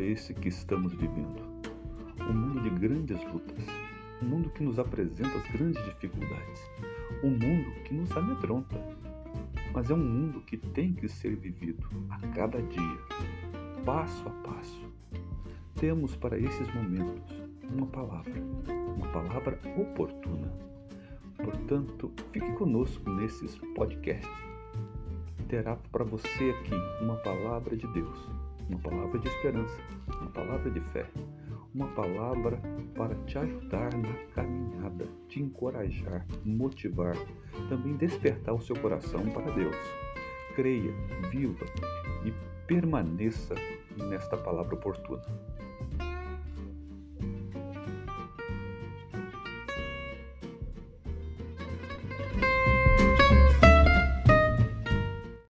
esse que estamos vivendo? Um mundo de grandes lutas, um mundo que nos apresenta as grandes dificuldades, um mundo que nos amedronta. Mas é um mundo que tem que ser vivido a cada dia, passo a passo. Temos para esses momentos uma palavra, uma palavra oportuna. Portanto, fique conosco nesses podcasts. Terá para você aqui uma palavra de Deus, uma palavra de esperança, uma palavra de fé, uma palavra para te ajudar na caminhada, te encorajar, motivar, também despertar o seu coração para Deus. Creia, viva e permaneça nesta palavra oportuna.